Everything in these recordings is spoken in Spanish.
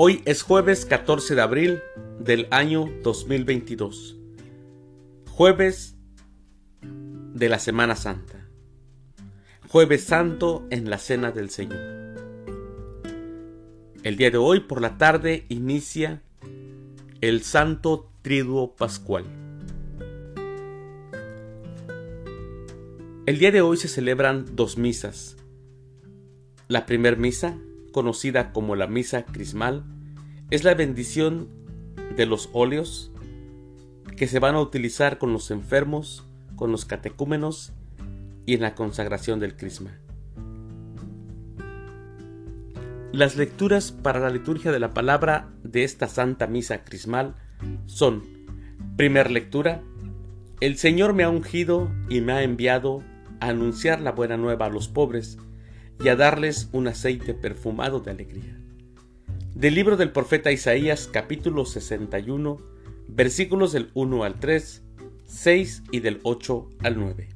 Hoy es jueves 14 de abril del año 2022. Jueves de la Semana Santa. Jueves Santo en la Cena del Señor. El día de hoy por la tarde inicia el Santo Triduo Pascual. El día de hoy se celebran dos misas. La primer misa conocida como la misa crismal, es la bendición de los óleos que se van a utilizar con los enfermos, con los catecúmenos y en la consagración del crisma. Las lecturas para la liturgia de la palabra de esta Santa Misa Crismal son, primer lectura, el Señor me ha ungido y me ha enviado a anunciar la buena nueva a los pobres y a darles un aceite perfumado de alegría. Del libro del profeta Isaías capítulo 61 versículos del 1 al 3, 6 y del 8 al 9.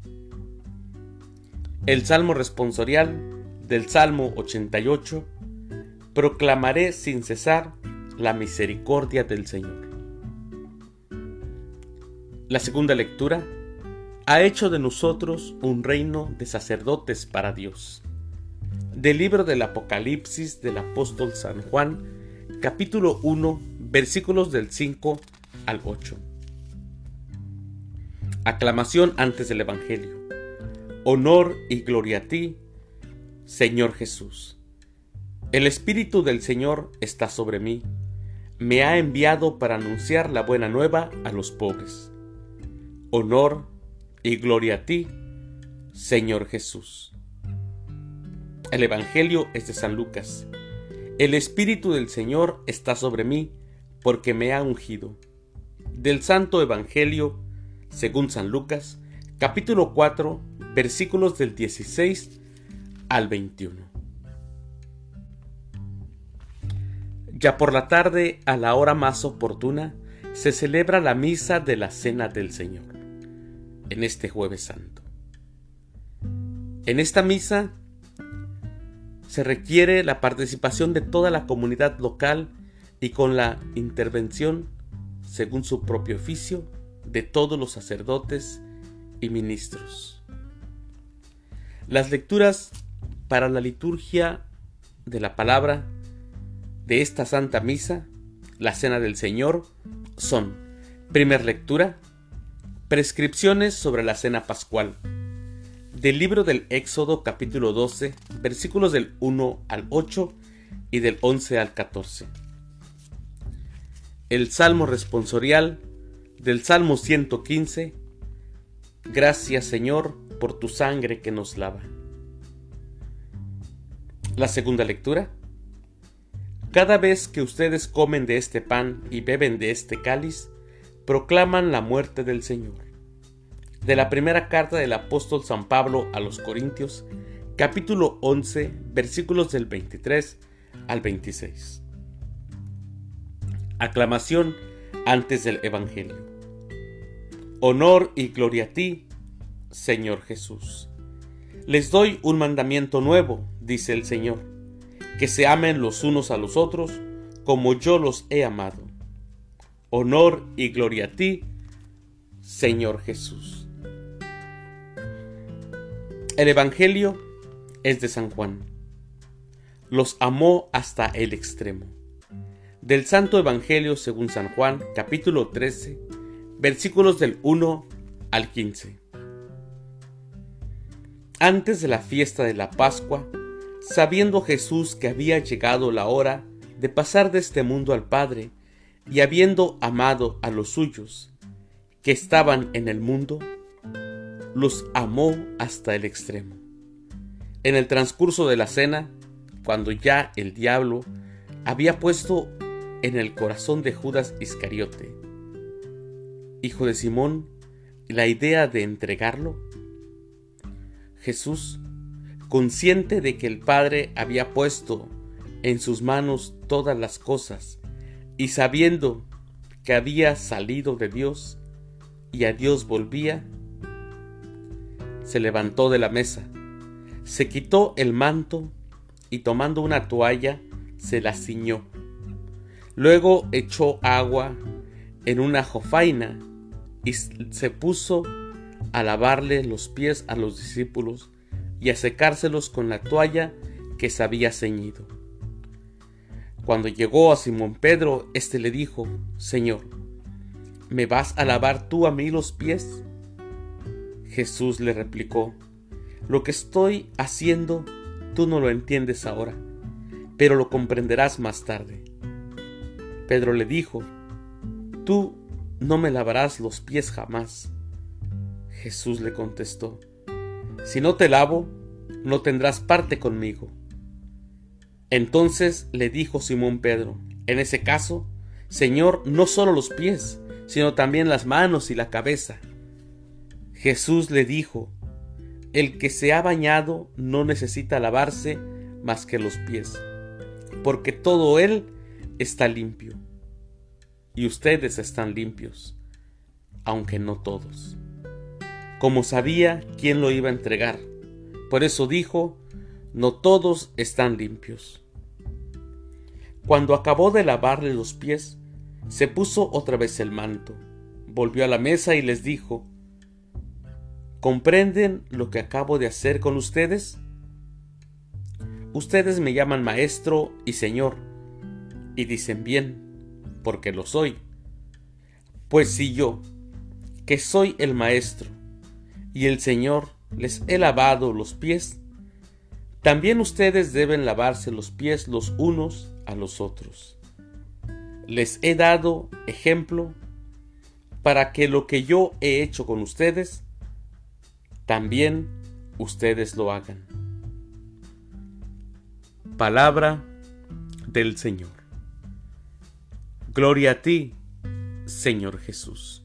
El Salmo responsorial del Salmo 88 Proclamaré sin cesar la misericordia del Señor. La segunda lectura ha hecho de nosotros un reino de sacerdotes para Dios del libro del Apocalipsis del apóstol San Juan, capítulo 1, versículos del 5 al 8. Aclamación antes del Evangelio. Honor y gloria a ti, Señor Jesús. El Espíritu del Señor está sobre mí. Me ha enviado para anunciar la buena nueva a los pobres. Honor y gloria a ti, Señor Jesús. El Evangelio es de San Lucas. El Espíritu del Señor está sobre mí porque me ha ungido. Del Santo Evangelio, según San Lucas, capítulo 4, versículos del 16 al 21. Ya por la tarde, a la hora más oportuna, se celebra la misa de la Cena del Señor, en este jueves santo. En esta misa se requiere la participación de toda la comunidad local y con la intervención, según su propio oficio, de todos los sacerdotes y ministros. Las lecturas para la liturgia de la palabra de esta Santa Misa, la Cena del Señor, son, primer lectura, prescripciones sobre la Cena Pascual del libro del Éxodo capítulo 12, versículos del 1 al 8 y del 11 al 14. El Salmo responsorial del Salmo 115. Gracias Señor por tu sangre que nos lava. La segunda lectura. Cada vez que ustedes comen de este pan y beben de este cáliz, proclaman la muerte del Señor de la primera carta del apóstol San Pablo a los Corintios, capítulo 11, versículos del 23 al 26. Aclamación antes del Evangelio. Honor y gloria a ti, Señor Jesús. Les doy un mandamiento nuevo, dice el Señor, que se amen los unos a los otros como yo los he amado. Honor y gloria a ti, Señor Jesús. El Evangelio es de San Juan. Los amó hasta el extremo. Del Santo Evangelio según San Juan, capítulo 13, versículos del 1 al 15. Antes de la fiesta de la Pascua, sabiendo Jesús que había llegado la hora de pasar de este mundo al Padre, y habiendo amado a los suyos que estaban en el mundo, los amó hasta el extremo. En el transcurso de la cena, cuando ya el diablo había puesto en el corazón de Judas Iscariote, hijo de Simón, la idea de entregarlo, Jesús, consciente de que el Padre había puesto en sus manos todas las cosas, y sabiendo que había salido de Dios y a Dios volvía, se levantó de la mesa, se quitó el manto y tomando una toalla se la ciñó. Luego echó agua en una jofaina y se puso a lavarle los pies a los discípulos y a secárselos con la toalla que se había ceñido. Cuando llegó a Simón Pedro, éste le dijo, Señor, ¿me vas a lavar tú a mí los pies? Jesús le replicó, Lo que estoy haciendo tú no lo entiendes ahora, pero lo comprenderás más tarde. Pedro le dijo, Tú no me lavarás los pies jamás. Jesús le contestó, Si no te lavo, no tendrás parte conmigo. Entonces le dijo Simón Pedro, en ese caso, Señor, no solo los pies, sino también las manos y la cabeza. Jesús le dijo, el que se ha bañado no necesita lavarse más que los pies, porque todo él está limpio. Y ustedes están limpios, aunque no todos. Como sabía quién lo iba a entregar, por eso dijo, no todos están limpios. Cuando acabó de lavarle los pies, se puso otra vez el manto, volvió a la mesa y les dijo, ¿comprenden lo que acabo de hacer con ustedes? Ustedes me llaman maestro y señor, y dicen bien, porque lo soy. Pues si yo, que soy el maestro, y el señor, les he lavado los pies, también ustedes deben lavarse los pies los unos a los otros. Les he dado ejemplo para que lo que yo he hecho con ustedes, también ustedes lo hagan. Palabra del Señor. Gloria a ti, Señor Jesús.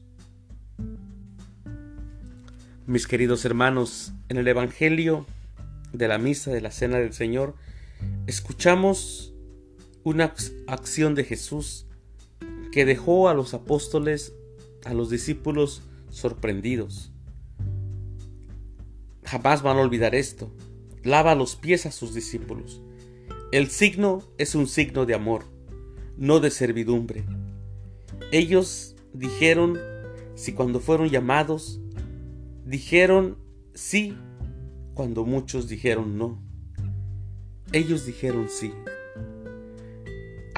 Mis queridos hermanos, en el Evangelio de la misa de la Cena del Señor, escuchamos una acción de Jesús que dejó a los apóstoles, a los discípulos sorprendidos. Jamás van a olvidar esto. Lava los pies a sus discípulos. El signo es un signo de amor, no de servidumbre. Ellos dijeron, si cuando fueron llamados, dijeron sí cuando muchos dijeron no. Ellos dijeron sí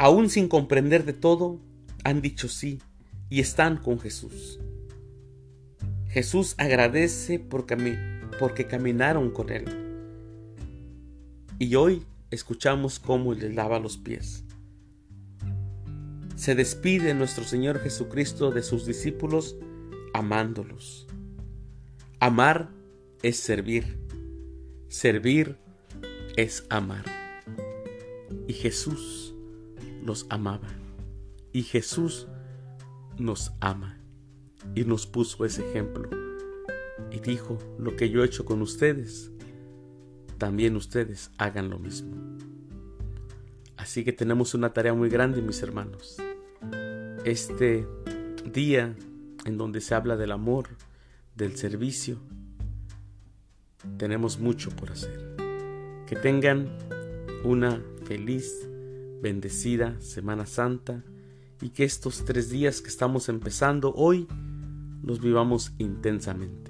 aún sin comprender de todo, han dicho sí y están con Jesús. Jesús agradece porque caminaron con Él. Y hoy escuchamos cómo les lava los pies. Se despide nuestro Señor Jesucristo de sus discípulos amándolos. Amar es servir. Servir es amar. Y Jesús los amaba. Y Jesús nos ama y nos puso ese ejemplo. Y dijo, lo que yo he hecho con ustedes, también ustedes hagan lo mismo. Así que tenemos una tarea muy grande, mis hermanos. Este día en donde se habla del amor, del servicio, tenemos mucho por hacer. Que tengan una feliz bendecida Semana Santa y que estos tres días que estamos empezando hoy los vivamos intensamente.